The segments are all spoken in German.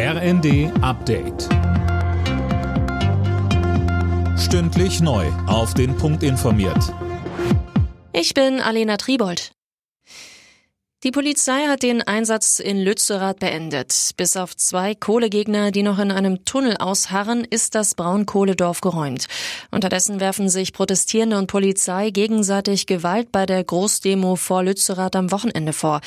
RND Update. Stündlich neu. Auf den Punkt informiert. Ich bin Alena Tribold. Die Polizei hat den Einsatz in Lützerath beendet. Bis auf zwei Kohlegegner, die noch in einem Tunnel ausharren, ist das Braunkohledorf geräumt. Unterdessen werfen sich Protestierende und Polizei gegenseitig Gewalt bei der Großdemo vor Lützerath am Wochenende vor.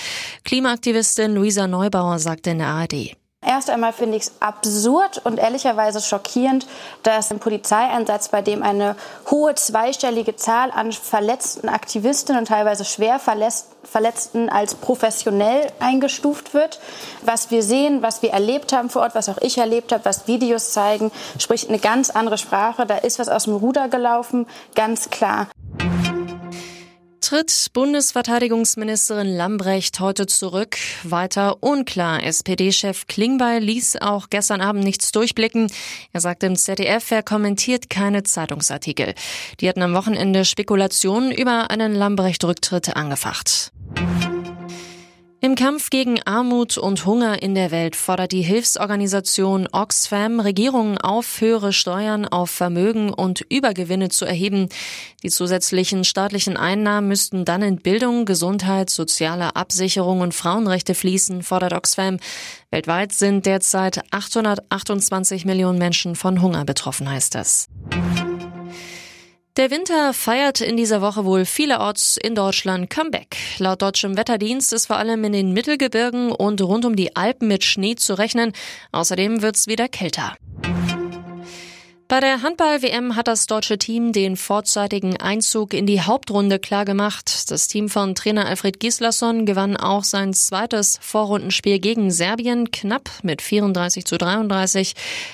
Klimaaktivistin Luisa Neubauer sagte in der ARD. Erst einmal finde ich es absurd und ehrlicherweise schockierend, dass ein Polizeieinsatz, bei dem eine hohe zweistellige Zahl an verletzten Aktivistinnen und teilweise schwer Verletzten als professionell eingestuft wird. Was wir sehen, was wir erlebt haben vor Ort, was auch ich erlebt habe, was Videos zeigen, spricht eine ganz andere Sprache. Da ist was aus dem Ruder gelaufen, ganz klar tritt Bundesverteidigungsministerin Lambrecht heute zurück. Weiter unklar. SPD-Chef Klingbeil ließ auch gestern Abend nichts durchblicken. Er sagte im ZDF, er kommentiert keine Zeitungsartikel. Die hatten am Wochenende Spekulationen über einen Lambrecht-Rücktritt angefacht. Im Kampf gegen Armut und Hunger in der Welt fordert die Hilfsorganisation Oxfam Regierungen auf, höhere Steuern auf Vermögen und Übergewinne zu erheben. Die zusätzlichen staatlichen Einnahmen müssten dann in Bildung, Gesundheit, soziale Absicherung und Frauenrechte fließen, fordert Oxfam. Weltweit sind derzeit 828 Millionen Menschen von Hunger betroffen, heißt das. Der Winter feiert in dieser Woche wohl vielerorts in Deutschland Comeback. Laut deutschem Wetterdienst ist vor allem in den Mittelgebirgen und rund um die Alpen mit Schnee zu rechnen. Außerdem wird's wieder kälter. Bei der Handball-WM hat das deutsche Team den vorzeitigen Einzug in die Hauptrunde klargemacht. Das Team von Trainer Alfred Gislason gewann auch sein zweites Vorrundenspiel gegen Serbien knapp mit 34 zu 33.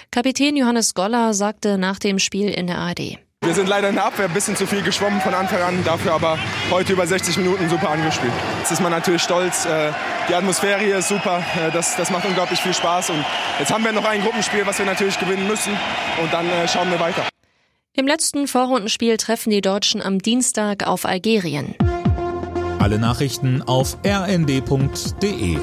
Kapitän Johannes Goller sagte nach dem Spiel in der ARD. Wir sind leider in der Abwehr ein bisschen zu viel geschwommen von Anfang an, dafür aber heute über 60 Minuten super angespielt. Jetzt ist man natürlich stolz. Äh, die Atmosphäre hier ist super. Äh, das, das macht unglaublich viel Spaß. Und jetzt haben wir noch ein Gruppenspiel, was wir natürlich gewinnen müssen. Und dann äh, schauen wir weiter. Im letzten Vorrundenspiel treffen die Deutschen am Dienstag auf Algerien. Alle Nachrichten auf rnd.de